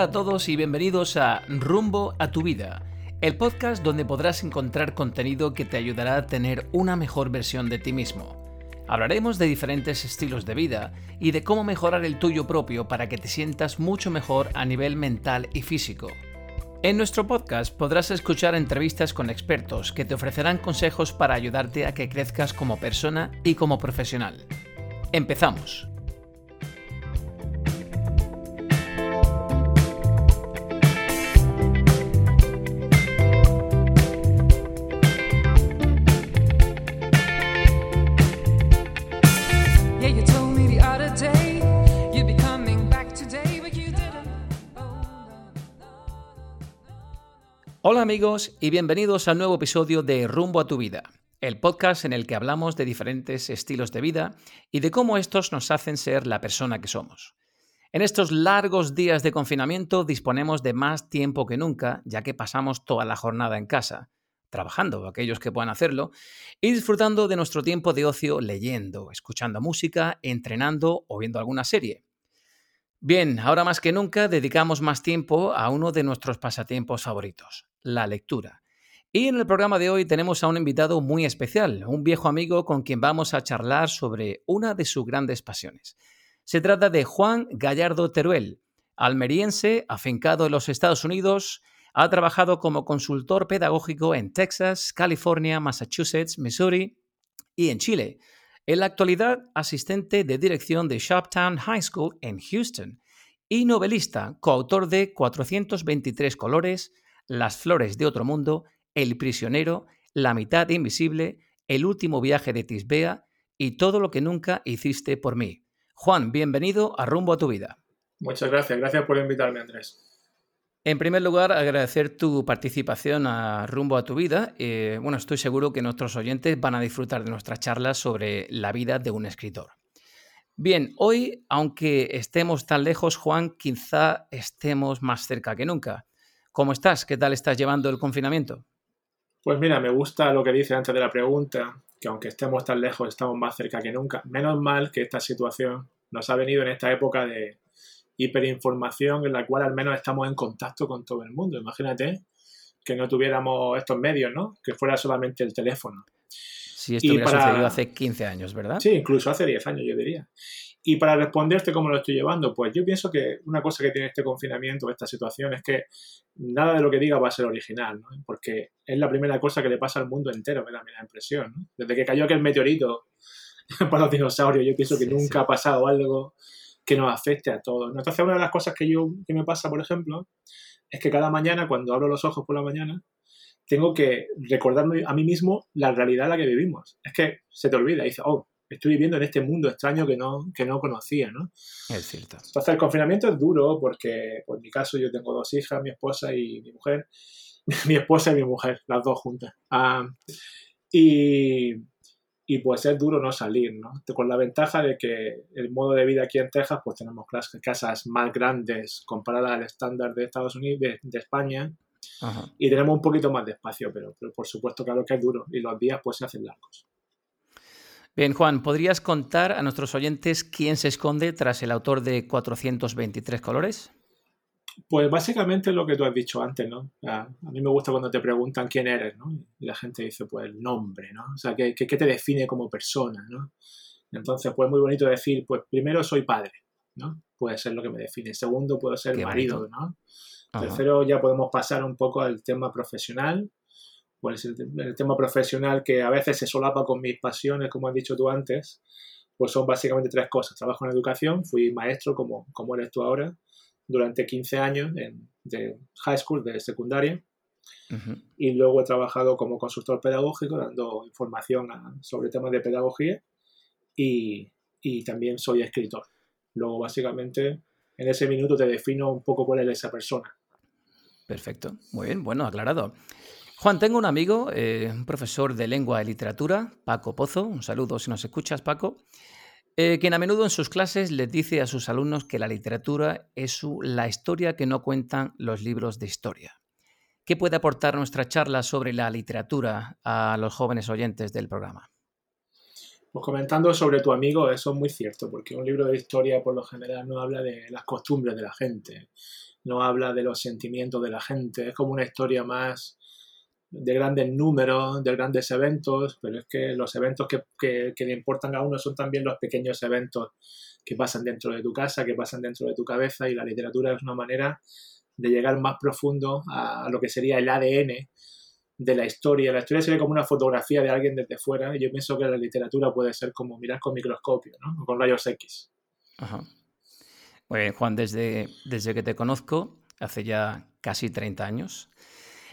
Hola a todos y bienvenidos a Rumbo a tu vida, el podcast donde podrás encontrar contenido que te ayudará a tener una mejor versión de ti mismo. Hablaremos de diferentes estilos de vida y de cómo mejorar el tuyo propio para que te sientas mucho mejor a nivel mental y físico. En nuestro podcast podrás escuchar entrevistas con expertos que te ofrecerán consejos para ayudarte a que crezcas como persona y como profesional. Empezamos. Hola amigos y bienvenidos al nuevo episodio de Rumbo a tu vida, el podcast en el que hablamos de diferentes estilos de vida y de cómo estos nos hacen ser la persona que somos. En estos largos días de confinamiento disponemos de más tiempo que nunca, ya que pasamos toda la jornada en casa, trabajando, aquellos que puedan hacerlo, y disfrutando de nuestro tiempo de ocio leyendo, escuchando música, entrenando o viendo alguna serie. Bien, ahora más que nunca dedicamos más tiempo a uno de nuestros pasatiempos favoritos, la lectura. Y en el programa de hoy tenemos a un invitado muy especial, un viejo amigo con quien vamos a charlar sobre una de sus grandes pasiones. Se trata de Juan Gallardo Teruel, almeriense, afincado en los Estados Unidos, ha trabajado como consultor pedagógico en Texas, California, Massachusetts, Missouri y en Chile. En la actualidad, asistente de dirección de Shoptown High School en Houston y novelista, coautor de 423 colores, las flores de otro mundo, El prisionero, La mitad invisible, El último viaje de Tisbea y todo lo que nunca hiciste por mí. Juan, bienvenido a Rumbo a tu vida. Muchas gracias, gracias por invitarme, Andrés. En primer lugar, agradecer tu participación a Rumbo a tu vida. Eh, bueno, estoy seguro que nuestros oyentes van a disfrutar de nuestra charla sobre la vida de un escritor. Bien, hoy, aunque estemos tan lejos, Juan, quizá estemos más cerca que nunca. ¿Cómo estás? ¿Qué tal estás llevando el confinamiento? Pues mira, me gusta lo que dice antes de la pregunta, que aunque estemos tan lejos, estamos más cerca que nunca. Menos mal que esta situación nos ha venido en esta época de hiperinformación en la cual al menos estamos en contacto con todo el mundo. Imagínate que no tuviéramos estos medios, ¿no? Que fuera solamente el teléfono. Si esto hubiera sucedido hace 15 años, ¿verdad? Sí, incluso hace 10 años, yo diría. Y para responderte cómo lo estoy llevando, pues yo pienso que una cosa que tiene este confinamiento, esta situación, es que nada de lo que diga va a ser original, ¿no? Porque es la primera cosa que le pasa al mundo entero, me da la impresión, ¿no? Desde que cayó aquel meteorito para los dinosaurios, yo pienso que nunca ha pasado algo que nos afecte a todos. Entonces, una de las cosas que, yo, que me pasa, por ejemplo, es que cada mañana, cuando abro los ojos por la mañana, tengo que recordarme a mí mismo la realidad en la que vivimos. Es que se te olvida, y dices, oh, estoy viviendo en este mundo extraño que no, que no conocía, ¿no? Es cierto. Entonces el confinamiento es duro porque, pues, en mi caso, yo tengo dos hijas, mi esposa y mi mujer. mi esposa y mi mujer, las dos juntas. Ah, y, y pues es duro no salir, ¿no? Con la ventaja de que el modo de vida aquí en Texas, pues tenemos casas más grandes comparadas al estándar de Estados Unidos, de, España, y tenemos un poquito más de espacio, pero, pero por supuesto, claro que es duro y los días pues se hacen largos. Bien, Juan, ¿podrías contar a nuestros oyentes quién se esconde tras el autor de 423 colores? Pues básicamente lo que tú has dicho antes, ¿no? A, mí me gusta cuando te preguntan quién eres, ¿no? Y la gente dice, pues el nombre, ¿no? O sea, ¿qué, qué, te define como persona, ¿no? Entonces, pues muy bonito decir, pues primero soy padre, ¿no? Puede ser lo que me define. Segundo, puedo ser marido, ¿no? Tercero, ya podemos pasar un poco al tema profesional, pues el, tema profesional que a veces se solapa con mis pasiones, como has dicho tú antes, pues son básicamente tres cosas. Trabajo en educación, fui maestro como, como eres tú ahora, durante 15 años en, de high school, de secundaria, y luego he trabajado como consultor pedagógico, dando información sobre temas de pedagogía, y, y también soy escritor. Luego, básicamente, en ese minuto te defino un poco cuál es esa persona. Perfecto, muy bien, bueno, aclarado. Juan, tengo un amigo, eh, un profesor de lengua y literatura, Paco Pozo. Un saludo si nos escuchas, Paco. Eh, quien a menudo en sus clases les dice a sus alumnos que la literatura es la historia que no cuentan los libros de historia. ¿Qué puede aportar nuestra charla sobre la literatura a los jóvenes oyentes del programa? Pues comentando sobre tu amigo, eso es muy cierto, porque un libro de historia por lo general no habla de las costumbres de la gente, no habla de los sentimientos de la gente, es como una historia más de grandes números, de grandes eventos, pero es que los eventos que, le importan a uno son también los pequeños eventos que pasan dentro de tu casa, que pasan dentro de tu cabeza y la literatura es una manera de llegar más profundo a, lo que sería el ADN de la historia. La historia sería como una fotografía de alguien desde fuera y yo pienso que la literatura puede ser como mirar con microscopio, ¿no? con rayos X. Ajá. Bien, Juan, desde, desde que te conozco, hace ya casi 30 años,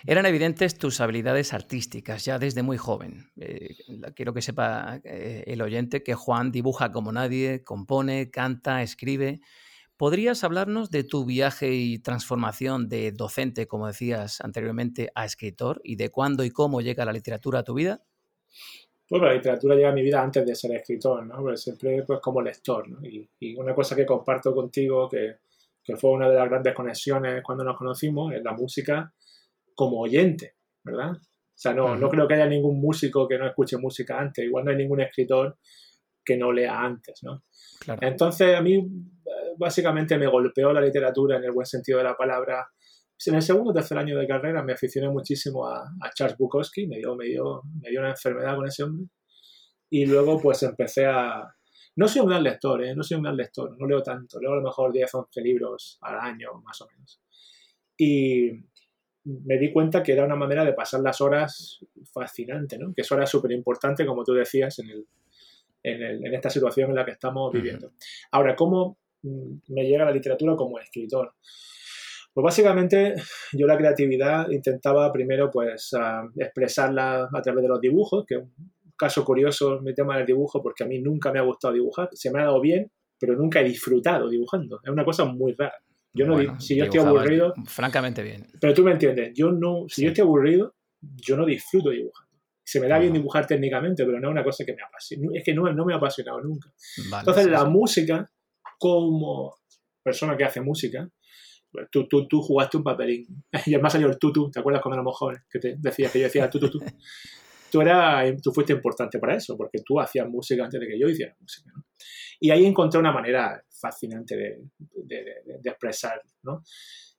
eran evidentes tus habilidades artísticas ya desde muy joven. Eh, quiero que sepa eh, el oyente que Juan dibuja como nadie, compone, canta, escribe. ¿Podrías hablarnos de tu viaje y transformación de docente, como decías anteriormente, a escritor y de cuándo y cómo llega la literatura a tu vida? Pues la literatura llega a mi vida antes de ser escritor, ¿no? Pues siempre pues, como lector, ¿no? y, una cosa que comparto contigo, que, que, fue una de las grandes conexiones cuando nos conocimos, es la música como oyente, ¿verdad? O sea, no, no creo que haya ningún músico que no escuche música antes, igual no hay ningún escritor que no lea antes, ¿no? Entonces, a mí básicamente me golpeó la literatura en el buen sentido de la palabra. En el segundo o tercer año de carrera me aficioné muchísimo a, Charles Bukowski, me dio, me, dio, me dio una enfermedad con ese hombre. Y luego pues empecé a... No soy un gran lector, ¿eh? no soy un gran lector, no leo tanto, leo a lo mejor 10 o 11 libros al año, más o menos. Y me di cuenta que era una manera de pasar las horas fascinante, ¿no? que eso era súper importante, como tú decías, en, el, en, esta situación en la que estamos viviendo. Ahora, ¿cómo Mm, me llega la literatura como escritor? Pues básicamente yo la creatividad intentaba primero pues expresarla a través de los dibujos, que es un caso curioso mi tema del dibujo porque a mí nunca me ha gustado dibujar, se me ha dado bien, pero nunca he disfrutado dibujando, es una cosa muy rara. Yo no, si yo estoy aburrido... Francamente bien. Pero tú me entiendes, yo no, si yo estoy aburrido, yo no disfruto dibujando. Se me da bien dibujar técnicamente, pero no es una cosa que me apasiona. Es que no, no me ha apasionado nunca. Entonces la música como persona que hace música, pues tú, tú, tú jugaste un papelín. Y además salió el tutu, ¿te acuerdas cuando éramos jóvenes? Que te decía que yo decía tú, tú, tú. Tú, era, tú fuiste importante para eso, porque tú hacías música antes de que yo hiciera música. Y ahí encontré una manera fascinante de, de, de, expresar. ¿no?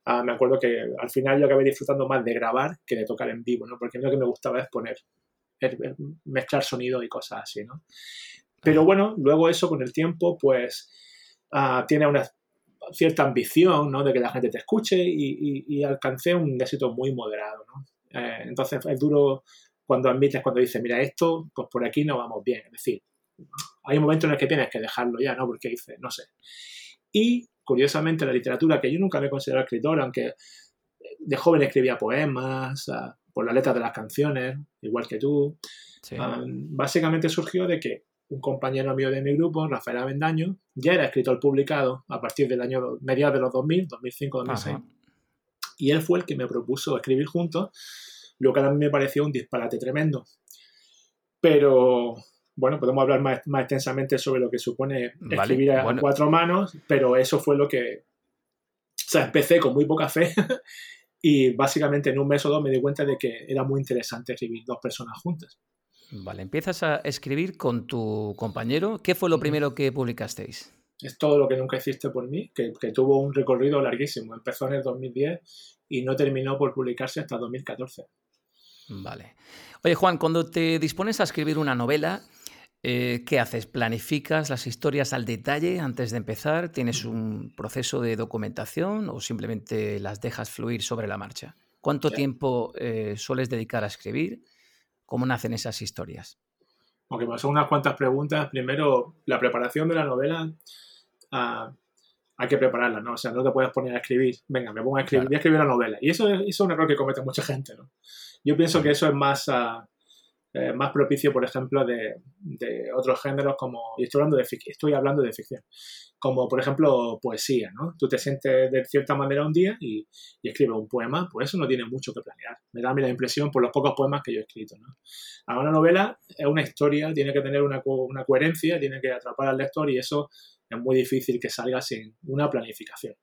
Ah, me acuerdo que al final yo acabé disfrutando más de grabar que de tocar en vivo, ¿no? porque lo que me gustaba es poner, mezclar sonido y cosas así. ¿no? Pero bueno, luego eso con el tiempo, pues Ah, tiene una cierta ambición ¿no? de que la gente te escuche y, y, alcancé un éxito muy moderado. ¿no? Eh, entonces es duro cuando admites, cuando dices, mira, esto, pues por aquí no vamos bien. Es decir, hay un momento en el que tienes que dejarlo ya, ¿no? Porque dices, no sé. Y curiosamente la literatura, que yo nunca me he considerado escritor, aunque de joven escribía poemas, ah, por la letra de las canciones, igual que tú, ah, básicamente surgió de que un compañero mío de mi grupo, Rafael Avendaño, ya era escritor publicado a partir del año mediados de los 2000, 2005, 2006. Y él fue el que me propuso escribir juntos, lo que a mí me pareció un disparate tremendo. Pero, bueno, podemos hablar más, más extensamente sobre lo que supone escribir a cuatro manos, pero eso fue lo que... O sea, empecé con muy poca fe y básicamente en un mes o dos me di cuenta de que era muy interesante escribir dos personas juntas. Vale, empiezas a escribir con tu compañero. ¿Qué fue lo primero que publicasteis? Es todo lo que nunca hiciste por mí, que, tuvo un recorrido larguísimo. Empezó en el 2010 y no terminó por publicarse hasta 2014. Vale. Oye, Juan, cuando te dispones a escribir una novela, eh, ¿qué haces? ¿Planificas las historias al detalle antes de empezar? ¿Tienes un proceso de documentación o simplemente las dejas fluir sobre la marcha? ¿Cuánto tiempo eh, sueles dedicar a escribir? ¿Cómo nacen esas historias? Ok, pues son unas cuantas preguntas. Primero, la preparación de la novela. Ah, hay que prepararla, ¿no? O sea, no te puedes poner a escribir. Venga, me pongo a escribir, voy a escribir una novela. Y eso, es un error que comete mucha gente, ¿no? Yo pienso que eso es más, ah, eh, más propicio, por ejemplo, de, otros géneros como, y estoy hablando de, estoy hablando de ficción, como por ejemplo poesía, ¿no? Tú te sientes de cierta manera un día y, escribes un poema, pues eso no tiene mucho que planear. Me da a mí la impresión por los pocos poemas que yo he escrito, ¿no? Ahora una novela es una historia, tiene que tener una, una coherencia, tiene que atrapar al lector y eso es muy difícil que salga sin una planificación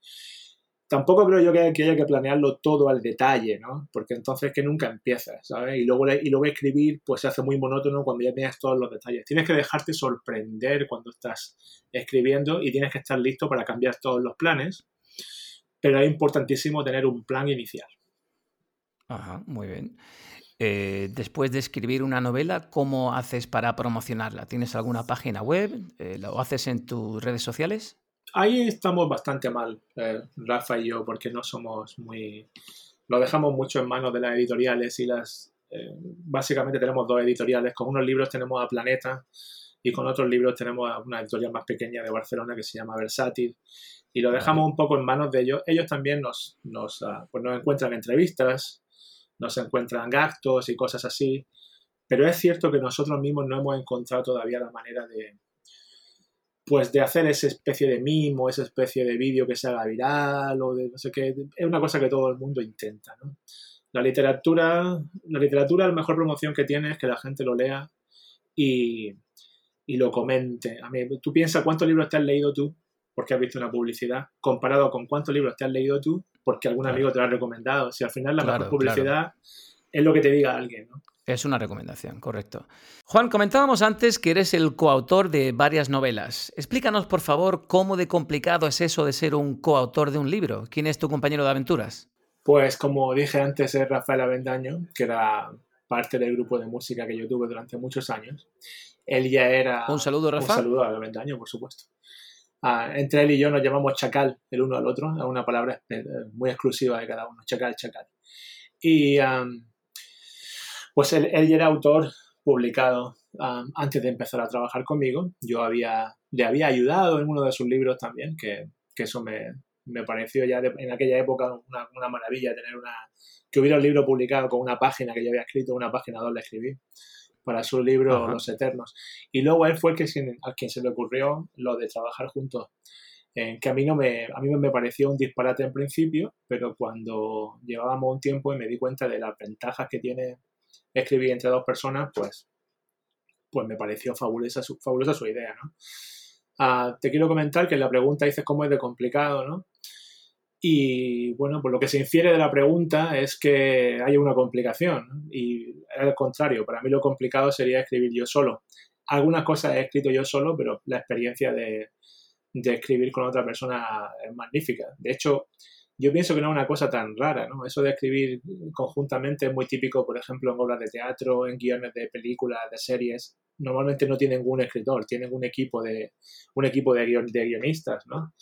tampoco creo yo que, haya que planearlo todo al detalle, ¿no? Porque entonces que nunca empiezas, ¿sabes? Y luego, y luego escribir pues se hace muy monótono cuando ya tienes todos los detalles. Tienes que dejarte sorprender cuando estás escribiendo y tienes que estar listo para cambiar todos los planes. pero es importantísimo tener un plan inicial. Ajá, muy bien. Eh, después de escribir una novela, ¿cómo haces para promocionarla? ¿Tienes alguna página web? Eh, ¿Lo haces en tus redes sociales? Ahí estamos bastante mal, eh, Rafa y yo, porque no somos muy... Lo dejamos mucho en manos de las editoriales y las... básicamente tenemos dos editoriales. Con unos libros tenemos a Planeta y con otros libros tenemos a una editorial más pequeña de Barcelona que se llama Versátil y lo dejamos un poco en manos de ellos. Ellos también nos, nos, ah, pues nos encuentran entrevistas, no se encuentran gastos y cosas así. Pero es cierto que nosotros mismos no hemos encontrado todavía la manera de, pues de hacer esa especie de mimo, esa especie de vídeo que se haga viral o de no sé qué. Es una cosa que todo el mundo intenta, ¿no? La literatura, la literatura, la mejor promoción que tiene es que la gente lo lea y, y lo comente. A mí, tú piensas cuántos libros te has leído tú porque has visto una publicidad, comparado con cuántos libros te has leído tú porque algún amigo te lo ha recomendado. Si al final la mejor publicidad es lo que te diga alguien, ¿no? Es una recomendación, correcto. Juan, comentábamos antes que eres el coautor de varias novelas. Explícanos, por favor, cómo de complicado es eso de ser un coautor de un libro. ¿Quién es tu compañero de aventuras? Pues como dije antes, es Rafael Avendaño, que era parte del grupo de música que yo tuve durante muchos años. Él ya era... Un saludo, Rafael. Un saludo a Avendaño, por supuesto. Ah, entre él y yo nos llamamos chacal el uno al otro, es una palabra eh, muy exclusiva de cada uno, chacal, chacal. Y pues él, ya era autor publicado antes de empezar a trabajar conmigo. Yo había, le había ayudado en uno de sus libros también, que, eso me, pareció ya en aquella época una, una, maravilla tener una que hubiera un libro publicado con una página que yo había escrito, una página donde escribí para su libro Los Eternos. Y luego él fue el que, a quien se le ocurrió lo de trabajar juntos. Eh, que a mí, no me, a mí me pareció un disparate en principio, pero cuando llevábamos un tiempo y me di cuenta de las ventajas que tiene escribir entre dos personas, pues, pues me pareció fabulosa su, fabulosa su idea, ¿no? Ah, te quiero comentar que la pregunta dice cómo es de complicado, ¿no? Y bueno, pues lo que se infiere de la pregunta es que hay una complicación. Y al contrario, para mí lo complicado sería escribir yo solo. Algunas cosas he escrito yo solo, pero la experiencia de, escribir con otra persona es magnífica. De hecho, yo pienso que no es una cosa tan rara, ¿no? Eso de escribir conjuntamente es muy típico, por ejemplo, en obras de teatro, en guiones de películas, de series. Normalmente no tienen un escritor, tienen un equipo de, un equipo de, de guionistas, ¿no?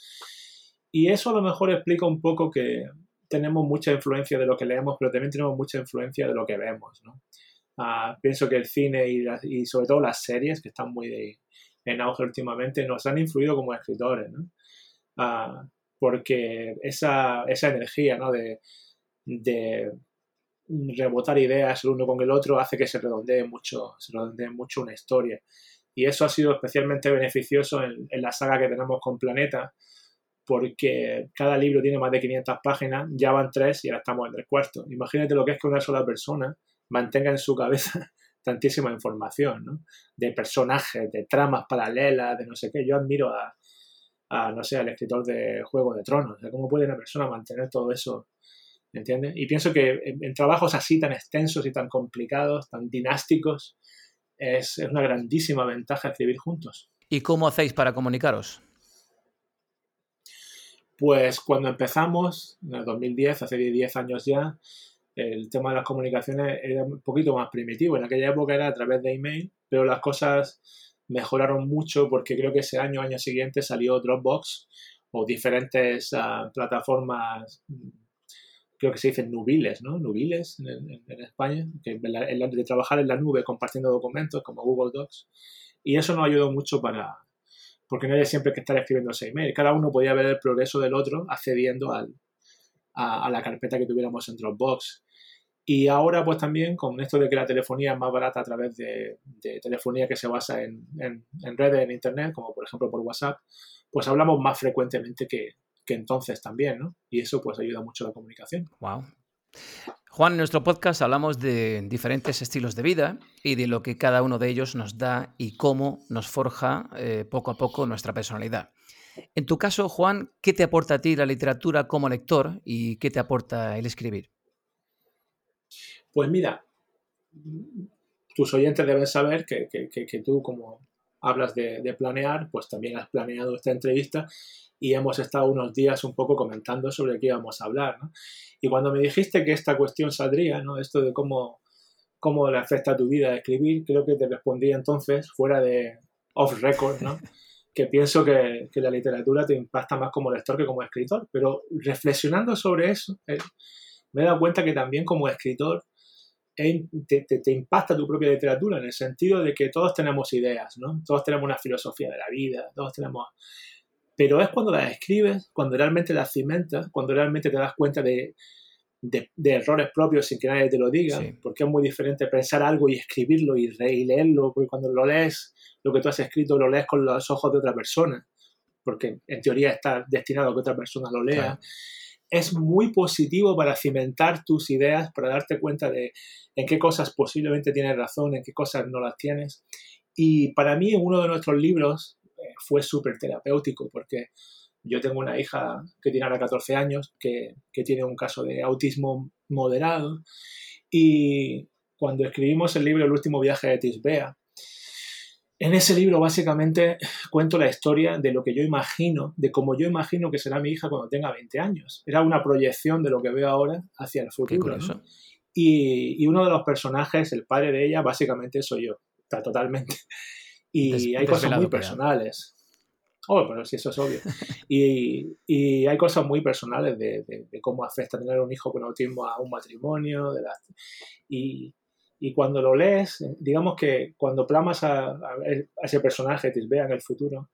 Y eso a lo mejor explica un poco que tenemos mucha influencia de lo que leemos, pero también tenemos mucha influencia de lo que vemos, ¿no? Ah, pienso que el cine y, sobre todo las series, que están muy en auge últimamente, nos han influido como escritores, ¿no? Ah, porque esa, esa energía, ¿no? De, de rebotar ideas el uno con el otro hace que se redondee mucho, se redondee mucho una historia. Y eso ha sido especialmente beneficioso en, en la saga que tenemos con Planeta, porque cada libro tiene más de 500 páginas, ya van tres y ahora estamos en el cuarto. Imagínate lo que es que una sola persona mantenga en su cabeza tantísima información, ¿no? De personajes, de tramas paralelas, de no sé qué. Yo admiro a, no sé, al escritor de Juego de Tronos. ¿Cómo puede una persona mantener todo eso? ¿Entiendes? Y pienso que en, trabajos así tan extensos y tan complicados, tan dinásticos, es, es una grandísima ventaja escribir juntos. ¿Y cómo hacéis para comunicaros? Pues cuando empezamos, en el 2010, hace 10 años ya, el tema de las comunicaciones era un poquito más primitivo. En aquella época era a través de email, pero las cosas mejoraron mucho porque creo que ese año, año siguiente, salió Dropbox o diferentes ah, plataformas, creo que se dicen nubiles, ¿no? Nubiles en, España, que de trabajar en la nube compartiendo documentos como Google Docs. Y eso nos ayudó mucho para, porque no hay siempre que estar escribiendo ese email. Cada uno podía ver el progreso del otro accediendo al, a, la carpeta que tuviéramos en Dropbox. Y ahora, pues también con esto de que la telefonía es más barata a través de, telefonía que se basa en, redes, en Internet, como por ejemplo por WhatsApp, pues hablamos más frecuentemente que, que entonces también, ¿no? Y eso pues ayuda mucho a la comunicación. Wow. Juan, en nuestro podcast hablamos de diferentes estilos de vida y de lo que cada uno de ellos nos da y cómo nos forja eh, poco a poco nuestra personalidad. En tu caso, Juan, ¿qué te aporta a ti la literatura como lector y qué te aporta el escribir? Pues mira, tus oyentes deben saber que, tú como, hablas de, planear, pues también has planeado esta entrevista y hemos estado unos días un poco comentando sobre qué íbamos a hablar. Y cuando me dijiste que esta cuestión saldría, ¿no? esto de cómo, cómo le afecta a tu vida escribir, creo que te respondí entonces, fuera de off record, ¿no? que pienso que, la literatura te impacta más como lector que como escritor. Pero reflexionando sobre eso, eh, me he dado cuenta que también como escritor te, te, impacta tu propia literatura en el sentido de que todos tenemos ideas, ¿no? Todos tenemos una filosofía de la vida, todos tenemos... Pero es cuando las escribes, cuando realmente las cimentas, cuando realmente te das cuenta de, de, errores propios sin que nadie te lo diga, porque es muy diferente pensar algo y escribirlo y, y leerlo, porque cuando lo lees, lo que tú has escrito lo lees con los ojos de otra persona, porque en teoría está destinado a que otra persona lo lea es muy positivo para cimentar tus ideas, para darte cuenta de en qué cosas posiblemente tienes razón, en qué cosas no las tienes. Y para mí uno de nuestros libros eh, fue súper terapéutico porque yo tengo una hija que tiene ahora 14 años, que, que tiene un caso de autismo moderado y cuando escribimos el libro El último viaje de Tisbea, en ese libro básicamente cuento la historia de lo que yo imagino, de cómo yo imagino que será mi hija cuando tenga 20 años. Era una proyección de lo que veo ahora hacia el futuro. Y, uno de los personajes, el padre de ella, básicamente soy yo, está totalmente. Y hay cosas muy personales. Oh, pero sí, eso es obvio. Y, hay cosas muy personales de, cómo afecta tener un hijo con autismo a un matrimonio. De y, y cuando lo lees, digamos que cuando plamas a, ese personaje, te vea en el futuro,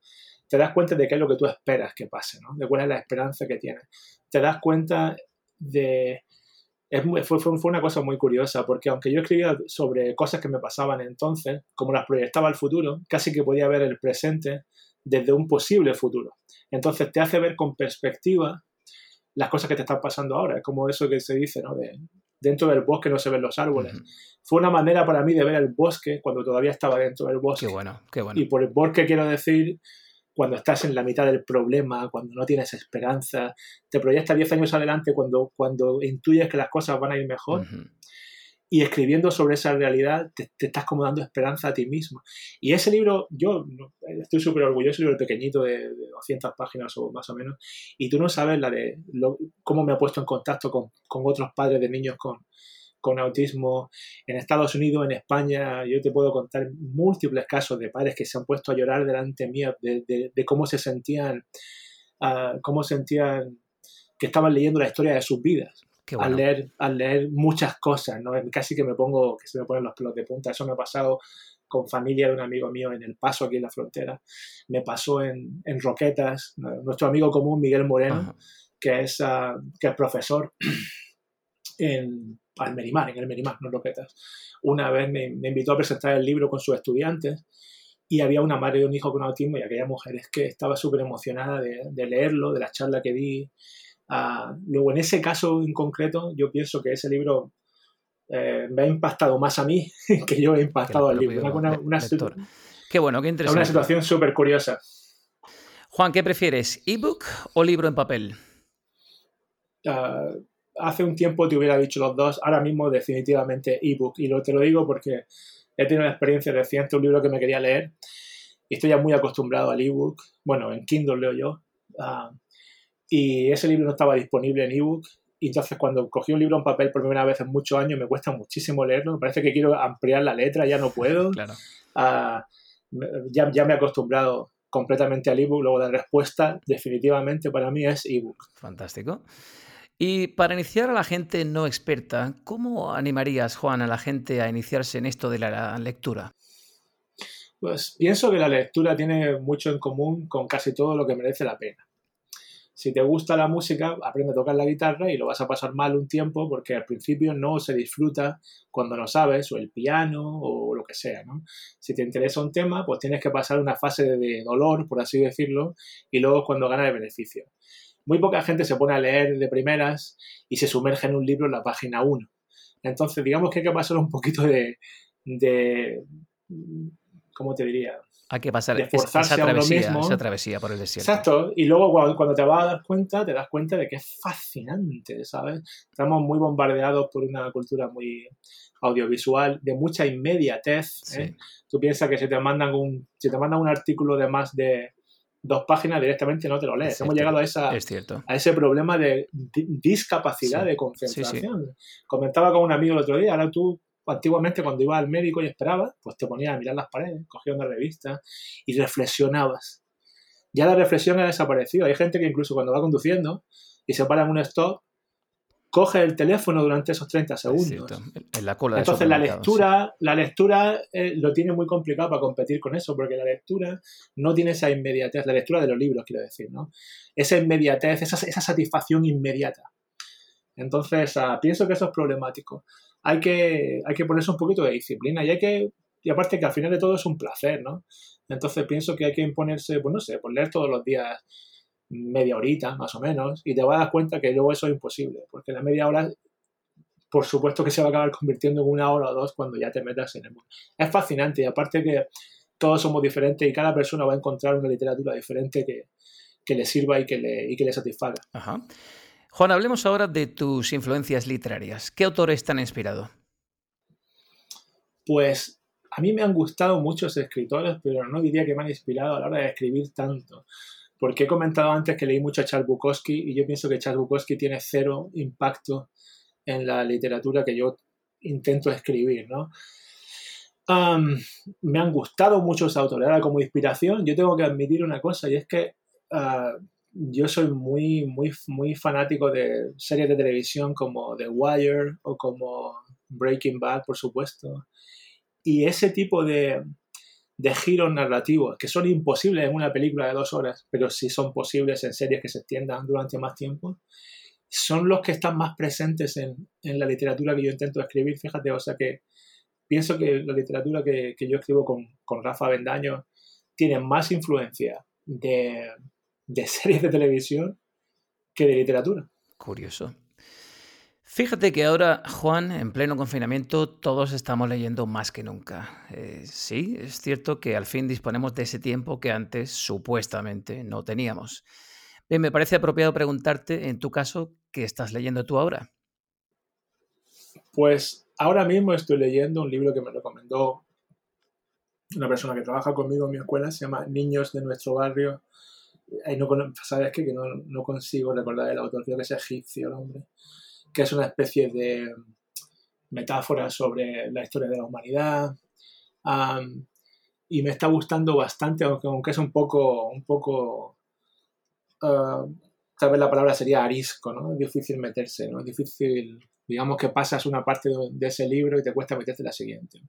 te das cuenta de qué es lo que tú esperas que pase, ¿no? De cuál es la esperanza que tienes. Te das cuenta de... fue, fue, una cosa muy curiosa, porque aunque yo escribía sobre cosas que me pasaban entonces, como las proyectaba al futuro, casi que podía ver el presente desde un posible futuro. Entonces te hace ver con perspectiva las cosas que te están pasando ahora. Es como eso que se dice, ¿no? Dentro del bosque no se ven los árboles. Fue una manera para mí de ver el bosque cuando todavía estaba dentro del bosque. Qué bueno, qué bueno. Y por el bosque quiero decir cuando estás en la mitad del problema, cuando no tienes esperanza, te proyectas 10 años adelante cuando, cuando intuyes que las cosas van a ir mejor y escribiendo sobre esa realidad te, estás como dando esperanza a ti mismo. Y ese libro, yo estoy súper orgulloso, libro pequeñito de, 200 páginas o más o menos, y tú no sabes la de cómo me ha puesto en contacto con, otros padres de niños con, autismo en Estados Unidos, en España. Yo te puedo contar múltiples casos de padres que se han puesto a llorar delante mía de, de, cómo se sentían, uh, cómo sentían que estaban leyendo la historia de sus vidas al, leer, al leer muchas cosas, ¿no? Casi que me pongo, que se me ponen los pelos de punta. Eso me ha pasado con familia de un amigo mío en El Paso, aquí en la frontera. Me pasó en, en Roquetas, nuestro amigo común Miguel Moreno, que es, ah, que es profesor en Almerimar, en el Merimar, no en Roquetas. Una vez me, me, invitó a presentar el libro con sus estudiantes y había una madre de un hijo con autismo y aquella mujer es que estaba súper emocionada de, de leerlo, de la charla que di Ah, luego, en ese caso en concreto, yo pienso que ese libro eh, me ha impactado más a mí que yo he impactado al libro. Una, qué bueno, qué interesante. Una situación súper curiosa. Juan, ¿qué prefieres? ¿ebook o libro en papel? Ah, hace un tiempo te hubiera dicho los dos, ahora mismo definitivamente ebook. Y lo, te lo digo porque he tenido una experiencia reciente, un libro que me quería leer y estoy ya muy acostumbrado al ebook. Bueno, en Kindle leo yo. Ah, y ese libro no estaba disponible en ebook. Y entonces cuando cogí un libro en papel por primera vez en muchos años me cuesta muchísimo leerlo. Me parece que quiero ampliar la letra, ya no puedo. Claro. Ah, ya, ya me he acostumbrado completamente al ebook. Luego la respuesta definitivamente para mí es ebook. Fantástico. Y para iniciar a la gente no experta, ¿cómo animarías, Juan, a la gente a iniciarse en esto de la lectura? Pues pienso que la lectura tiene mucho en común con casi todo lo que merece la pena si te gusta la música, aprende a tocar la guitarra y lo vas a pasar mal un tiempo porque al principio no se disfruta cuando no sabes, o el piano, o lo que sea, ¿no? Si te interesa un tema, pues tienes que pasar una fase de dolor, por así decirlo, y luego cuando gana el beneficio. Muy poca gente se pone a leer de primeras y se sumerge en un libro en la página 1. Entonces, digamos que hay que pasar un poquito de, de ¿cómo te diría? Hay que pasar de esa, a travesía, mismo. esa travesía por el desierto. Exacto, y luego cuando, cuando te vas a dar cuenta, te das cuenta de que es fascinante, ¿sabes? Estamos muy bombardeados por una cultura muy audiovisual, de mucha inmediatez. ¿eh? Sí. Tú piensas que si te mandan un, si te mandan un artículo de más de dos páginas, directamente no te lo lees. Es Hemos cierto. llegado a esa, Es cierto. a ese problema de di- discapacidad Sí. de concentración. Comentaba con un amigo el otro día, ahora tú antiguamente cuando ibas al médico y esperabas, pues te ponías a mirar las paredes, cogías una revista y reflexionabas. Ya la reflexión ha desaparecido. Hay gente que incluso cuando va conduciendo y se para en un stop, coge el teléfono durante esos 30 Es segundos. En la cola Entonces la lectura, la lectura eh, lo tiene muy complicado para competir con eso, porque la lectura no tiene esa inmediatez, la lectura de los libros, quiero decir, ¿no? Esa inmediatez, esa, esa satisfacción inmediata. Entonces, ah, pienso que eso es problemático. Hay que, hay que ponerse un poquito de disciplina y hay que, y aparte que al final de todo es un placer, ¿no? Entonces pienso que hay que imponerse, pues no sé, pues leer todos los días media horita, más o menos, y te vas a dar cuenta que luego eso es imposible, porque la media hora, por supuesto que se va a acabar convirtiendo en una hora o dos cuando ya te metas en el mundo. Es fascinante y aparte que todos somos diferentes y cada persona va a encontrar una literatura diferente que, que le sirva y que le, y que le satisfaga. Ajá. Juan, hablemos ahora de tus influencias literarias. ¿Qué autores te han inspirado? Pues a mí me han gustado muchos escritores, pero no diría que me han inspirado a la hora de escribir tanto. Porque he comentado antes que leí mucho a Charles Bukowski y yo pienso que Charles Bukowski tiene cero impacto en la literatura que yo intento escribir, ¿no? Me han gustado muchos autores. Ahora, como inspiración, yo tengo que admitir una cosa y es que uh, yo soy muy, muy, muy fanático de series de televisión como The Wire o como Breaking Bad, por supuesto. Y ese tipo de, de giros narrativos que son imposibles en una película de dos horas, pero sí son posibles en series que se extiendan durante más tiempo, son los que están más presentes en, en la literatura que yo intento escribir. Fíjate, o sea que pienso que la literatura que, que yo escribo con, con, Rafa Bendaño tiene más influencia de, de series de televisión que de literatura. Curioso. Fíjate que ahora, Juan, en pleno confinamiento, todos estamos leyendo más que nunca. Eh, sí, es cierto que al fin disponemos de ese tiempo que antes supuestamente no teníamos. Bien, me parece apropiado preguntarte, en tu caso, ¿qué estás leyendo tú ahora? Pues ahora mismo estoy leyendo un libro que me recomendó una persona que trabaja conmigo en mi escuela, se llama Niños de nuestro barrio. Ahí no, ¿Sabes qué? Que no, no consigo recordar el autor, creo que es egipcio el hombre que es una especie de metáfora sobre la historia de la humanidad. Um, y me está gustando bastante, aunque, aunque es un poco, un poco uh, tal vez la palabra sería arisco, ¿no? Es difícil meterse, ¿no? Es difícil, digamos que pasas una parte de, ese libro y te cuesta meterte la siguiente.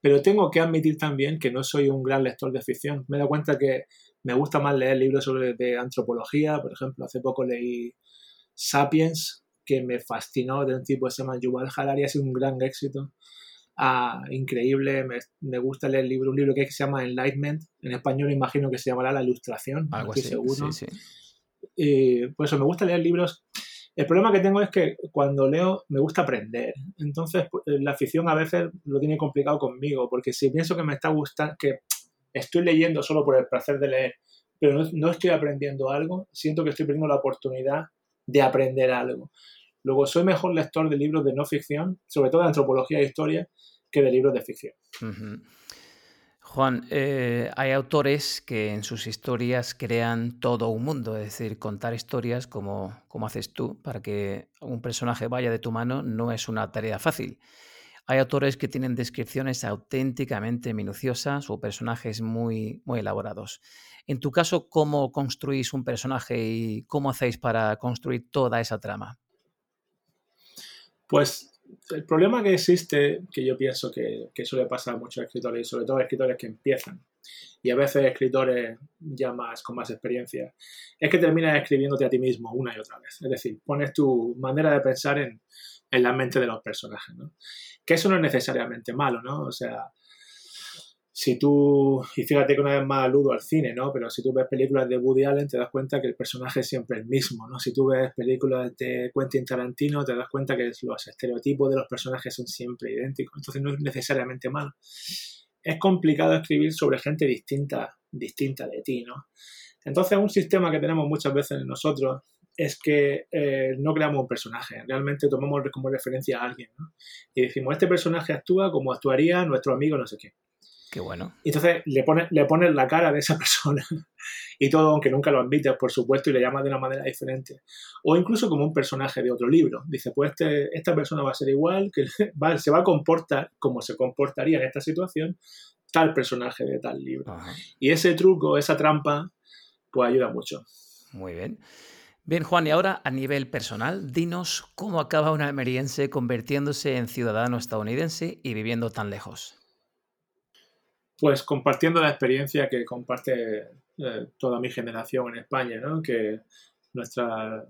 Pero tengo que admitir también que no soy un gran lector de ficción. Me he dado cuenta que me gusta más leer libros sobre de antropología. Por ejemplo, hace poco leí Sapiens, que me fascinó de un tipo que se llama Yuval Harari, ha sido un gran éxito, ah, increíble, me, me, gusta leer el libro, un libro que se llama Enlightenment, en español imagino que se llamará La Ilustración, Algo estoy así, seguro. Sí, sí. Y, pues eso, me gusta leer libros. El problema que tengo es que cuando leo me gusta aprender. Entonces, la afición a veces lo tiene complicado conmigo, porque si pienso que me está gustando, que estoy leyendo solo por el placer de leer, pero no, estoy aprendiendo algo, siento que estoy perdiendo la oportunidad de aprender algo. Luego, soy mejor lector de libros de no ficción, sobre todo de antropología e historia, que de libros de ficción. Juan, eh, hay autores que en sus historias crean todo un mundo, es decir, contar historias como, como haces tú para que un personaje vaya de tu mano no es una tarea fácil. Hay autores que tienen descripciones auténticamente minuciosas o personajes muy, muy elaborados. En tu caso, ¿cómo construís un personaje y cómo hacéis para construir toda esa trama? Pues el problema que existe, que yo pienso que, que, suele pasar a muchos escritores, y sobre todo a escritores que empiezan, y a veces escritores ya más con más experiencia, es que terminas escribiéndote a ti mismo una y otra vez. Es decir, pones tu manera de pensar en, en la mente de los personajes, ¿no? Que eso no es necesariamente malo, ¿no? O sea, si tú, y fíjate que una vez más aludo al cine, ¿no? Pero si tú ves películas de Woody Allen te das cuenta que el personaje es siempre el mismo, ¿no? Si tú ves películas de Quentin Tarantino te das cuenta que los estereotipos de los personajes son siempre idénticos, entonces no es necesariamente malo. Es complicado escribir sobre gente distinta, distinta de ti, ¿no? Entonces, un sistema que tenemos muchas veces nosotros es que eh, no creamos un personaje, realmente tomamos como referencia a alguien, ¿no? Y decimos, este personaje actúa como actuaría nuestro amigo no sé qué. Qué bueno. Y entonces le pones le pones la cara de esa persona y todo, aunque nunca lo admites, por supuesto, y le llamas de una manera diferente. O incluso como un personaje de otro libro. Dice, pues este, esta persona va a ser igual, que se va a comportar como se comportaría en esta situación tal personaje de tal libro. Y ese truco, esa trampa, pues ayuda mucho. Muy bien. Bien, Juan, y ahora a nivel personal, dinos cómo acaba un almeriense convirtiéndose en ciudadano estadounidense y viviendo tan lejos. Pues compartiendo la experiencia que comparte eh, toda mi generación en España, ¿no? que nuestra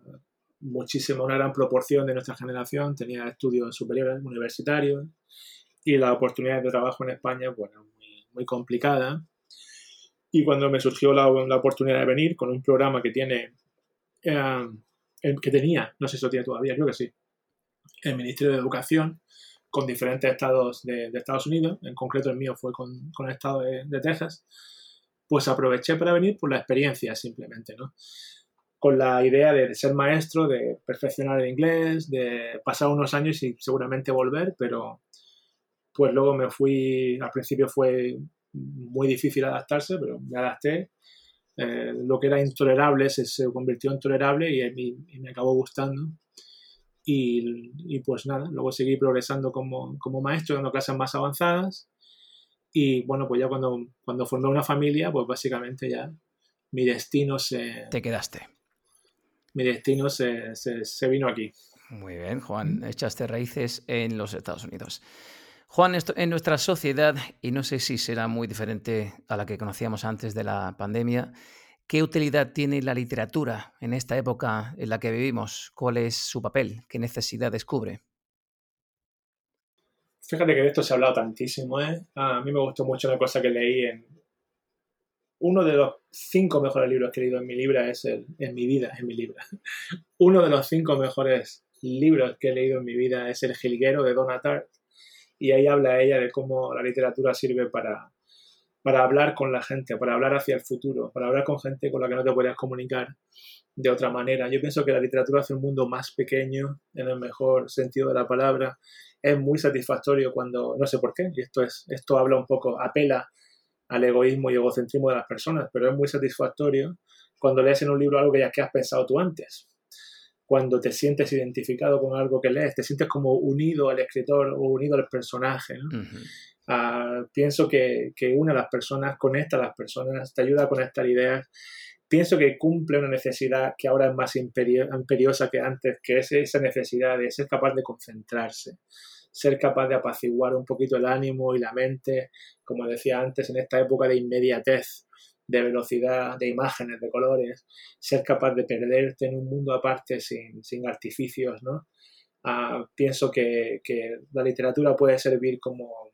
muchísima, una gran proporción de nuestra generación tenía estudios superiores, universitarios, y la oportunidad de trabajo en España, bueno, muy, muy complicada. Y cuando me surgió la, la, oportunidad de venir con un programa que tiene, eh, que tenía, no sé si lo tiene todavía, creo que sí, el Ministerio de Educación, con diferentes estados de, Estados Unidos, en concreto el mío fue con, con el estado de, de, Texas, pues aproveché para venir por la experiencia simplemente, ¿no? Con la idea de ser maestro, de perfeccionar el inglés, de pasar unos años y seguramente volver, pero pues luego me fui, al principio fue muy difícil adaptarse, pero me adapté. Eh, lo que era intolerable se, convirtió en tolerable y, y me acabó gustando y, pues nada, luego seguí progresando como, como maestro, dando clases más avanzadas. Y bueno, pues ya cuando, cuando formé una familia, pues básicamente ya mi destino se... Te quedaste. Mi destino se, se, vino aquí. Muy bien, Juan, echaste raíces en los Estados Unidos. Juan, en nuestra sociedad, y no sé si será muy diferente a la que conocíamos antes de la pandemia, ¿Qué utilidad tiene la literatura en esta época en la que vivimos? ¿Cuál es su papel? ¿Qué necesidad descubre? Fíjate que de esto se ha hablado tantísimo. ¿eh? A mí me gustó mucho una cosa que leí en uno de los cinco mejores libros que he leído en mi libra es el, en mi vida, en mi libra. Uno de los cinco mejores libros que he leído en mi vida es El Jilguero de Donna Tartt y ahí habla ella de cómo la literatura sirve para, para hablar con la gente, para hablar hacia el futuro, para hablar con gente con la que no te podrías comunicar de otra manera. Yo pienso que la literatura hace un mundo más pequeño, en el mejor sentido de la palabra. Es muy satisfactorio cuando, no sé por qué, y esto, es, esto habla un poco, apela al egoísmo y egocentrismo de las personas, pero es muy satisfactorio cuando lees en un libro algo que ya que has pensado tú antes. Cuando te sientes identificado con algo que lees, te sientes como unido al escritor o unido al personaje. Ah, pienso que, que une a las personas, conecta a las personas, te ayuda a conectar ideas. Pienso que cumple una necesidad que ahora es más imperiosa que antes, que es esa necesidad de ser capaz de concentrarse, ser capaz de apaciguar un poquito el ánimo y la mente, como decía antes, en esta época de inmediatez, de velocidad, de imágenes, de colores, ser capaz de perderte en un mundo aparte sin, sin artificios, ¿no? Ah, pienso que, que, la literatura puede servir como,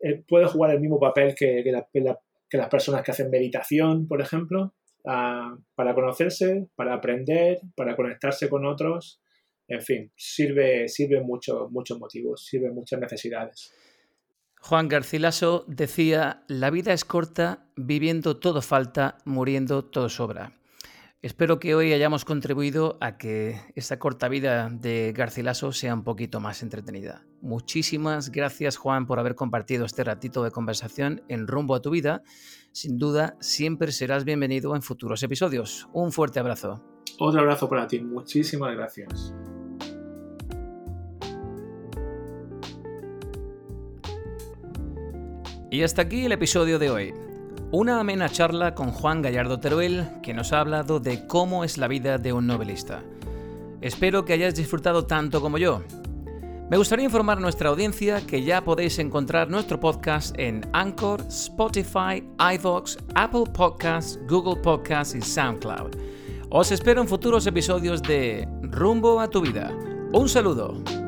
eh, puede jugar el mismo papel que, las personas que hacen meditación, por ejemplo, para conocerse, para aprender, para conectarse con otros. En fin, sirve, sirve mucho, muchos motivos, sirve muchas necesidades. Juan Garcilaso decía, la vida es corta, viviendo todo falta, muriendo todo sobra. Espero que hoy hayamos contribuido a que esta corta vida de Garcilaso sea un poquito más entretenida. Muchísimas gracias Juan por haber compartido este ratito de conversación en rumbo a tu vida. Sin duda, siempre serás bienvenido en futuros episodios. Un fuerte abrazo. Otro abrazo para ti. Muchísimas gracias. Y hasta aquí el episodio de hoy. Una amena charla con Juan Gallardo Teruel que nos ha hablado de cómo es la vida de un novelista. Espero que hayáis disfrutado tanto como yo. Me gustaría informar a nuestra audiencia que ya podéis encontrar nuestro podcast en Anchor, Spotify, iVoox, Apple Podcasts, Google Podcasts y SoundCloud. Os espero en futuros episodios de Rumbo a tu vida. Un saludo.